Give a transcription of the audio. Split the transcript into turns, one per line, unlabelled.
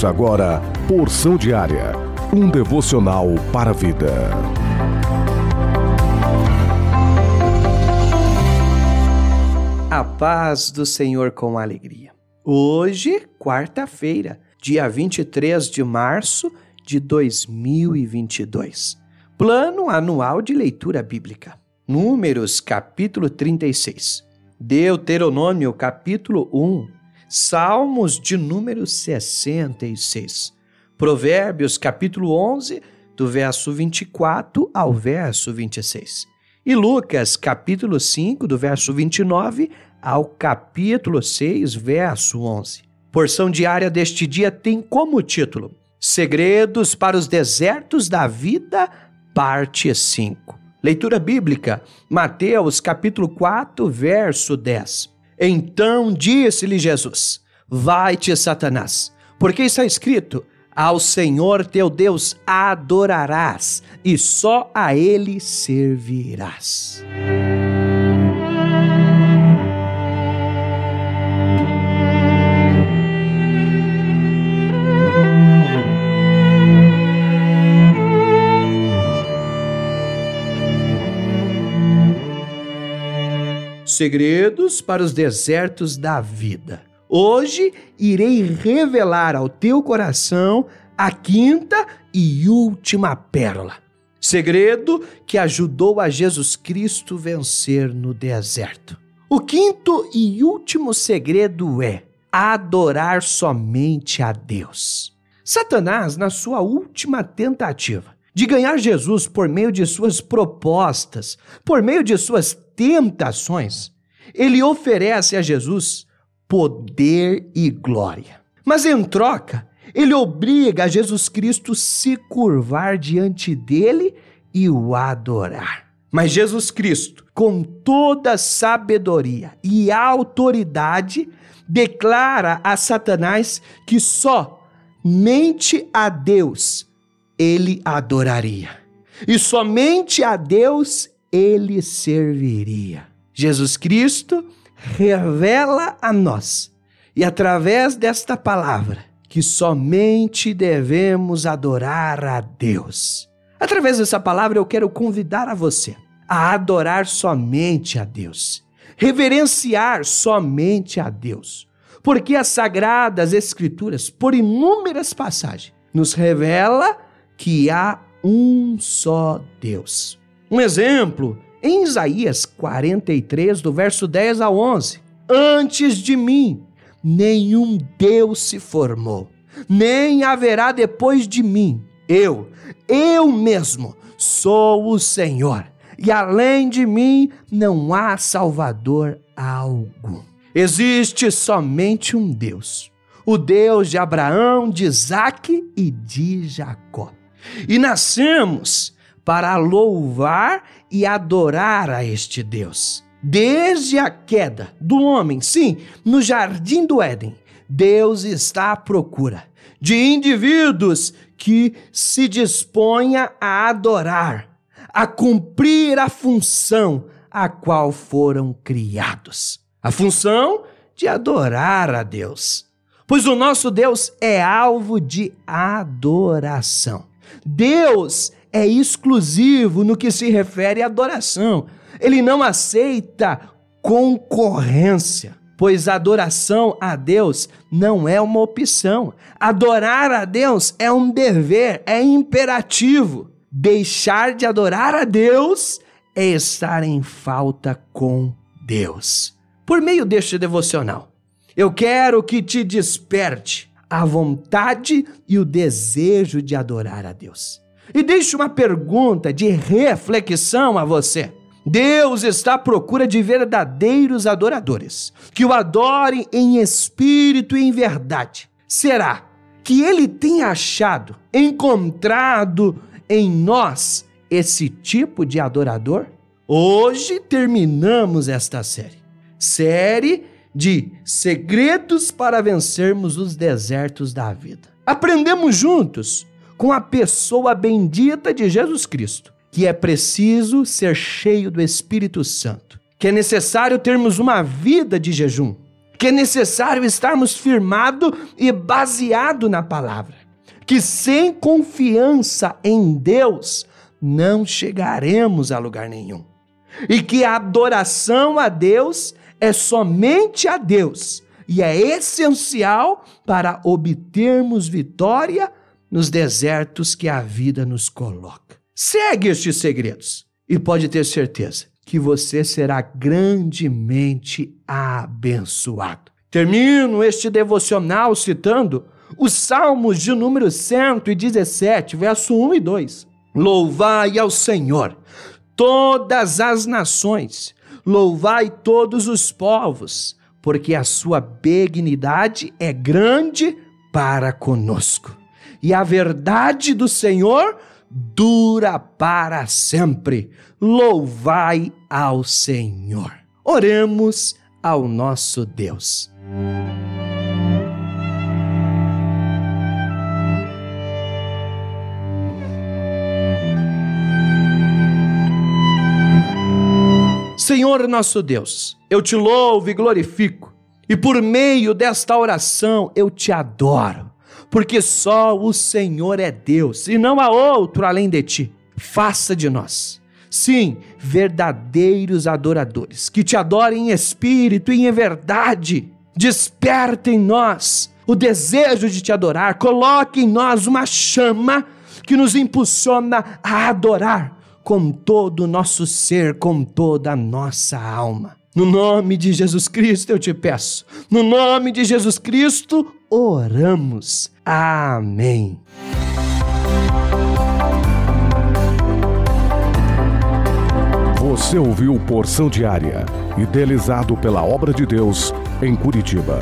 Ouça agora Porção Diária, um devocional para a vida.
A paz do Senhor com alegria. Hoje, quarta-feira, dia 23 de março de 2022. Plano anual de leitura bíblica. Números, capítulo 36. Deuteronômio, capítulo 1 Salmos de número 66. Provérbios, capítulo 11, do verso 24 ao verso 26. E Lucas, capítulo 5, do verso 29 ao capítulo 6, verso 11. Porção diária deste dia tem como título Segredos para os desertos da vida, parte 5. Leitura bíblica, Mateus capítulo 4, verso 10. Então disse-lhe Jesus: Vai-te, Satanás, porque está escrito: Ao Senhor teu Deus adorarás e só a ele servirás. Segredos para os desertos da vida. Hoje irei revelar ao teu coração a quinta e última pérola. Segredo que ajudou a Jesus Cristo vencer no deserto. O quinto e último segredo é adorar somente a Deus. Satanás, na sua última tentativa de ganhar Jesus por meio de suas propostas, por meio de suas tentações, ele oferece a Jesus poder e glória. Mas em troca, ele obriga a Jesus Cristo se curvar diante dele e o adorar. Mas Jesus Cristo, com toda sabedoria e autoridade, declara a Satanás que só mente a Deus ele adoraria. E somente a Deus ele serviria. Jesus Cristo revela a nós, e através desta palavra, que somente devemos adorar a Deus. Através dessa palavra, eu quero convidar a você a adorar somente a Deus, reverenciar somente a Deus, porque as sagradas Escrituras, por inúmeras passagens, nos revela que há um só Deus. Um exemplo em Isaías 43, do verso 10 a 11: Antes de mim, nenhum Deus se formou, nem haverá depois de mim. Eu, eu mesmo, sou o Senhor, e além de mim não há Salvador algum. Existe somente um Deus, o Deus de Abraão, de Isaque e de Jacó. E nascemos para louvar e adorar a este Deus. Desde a queda do homem, sim, no jardim do Éden, Deus está à procura de indivíduos que se disponha a adorar, a cumprir a função a qual foram criados. A função de adorar a Deus. Pois o nosso Deus é alvo de adoração. Deus é exclusivo no que se refere à adoração. Ele não aceita concorrência, pois adoração a Deus não é uma opção. Adorar a Deus é um dever, é imperativo. Deixar de adorar a Deus é estar em falta com Deus. Por meio deste devocional, eu quero que te desperte a vontade e o desejo de adorar a Deus. E deixo uma pergunta de reflexão a você. Deus está à procura de verdadeiros adoradores, que o adorem em espírito e em verdade. Será que ele tem achado, encontrado em nós esse tipo de adorador? Hoje terminamos esta série. Série de segredos para vencermos os desertos da vida. Aprendemos juntos com a pessoa bendita de Jesus Cristo, que é preciso ser cheio do Espírito Santo, que é necessário termos uma vida de jejum, que é necessário estarmos firmado e baseado na palavra, que sem confiança em Deus não chegaremos a lugar nenhum. E que a adoração a Deus é somente a Deus e é essencial para obtermos vitória nos desertos que a vida nos coloca. Segue estes segredos e pode ter certeza que você será grandemente abençoado. Termino este devocional citando os Salmos de número 117, verso 1 e 2. Louvai ao Senhor, todas as nações, louvai todos os povos, porque a sua benignidade é grande para conosco. E a verdade do Senhor dura para sempre. Louvai ao Senhor. Oremos ao nosso Deus. Senhor nosso Deus, eu te louvo e glorifico, e por meio desta oração eu te adoro porque só o Senhor é Deus e não há outro além de ti. Faça de nós, sim, verdadeiros adoradores, que te adorem em espírito e em verdade. Desperta em nós o desejo de te adorar, coloque em nós uma chama que nos impulsiona a adorar com todo o nosso ser, com toda a nossa alma. No nome de Jesus Cristo eu te peço. No nome de Jesus Cristo oramos. Amém.
Você ouviu Porção Diária, idealizado pela obra de Deus em Curitiba.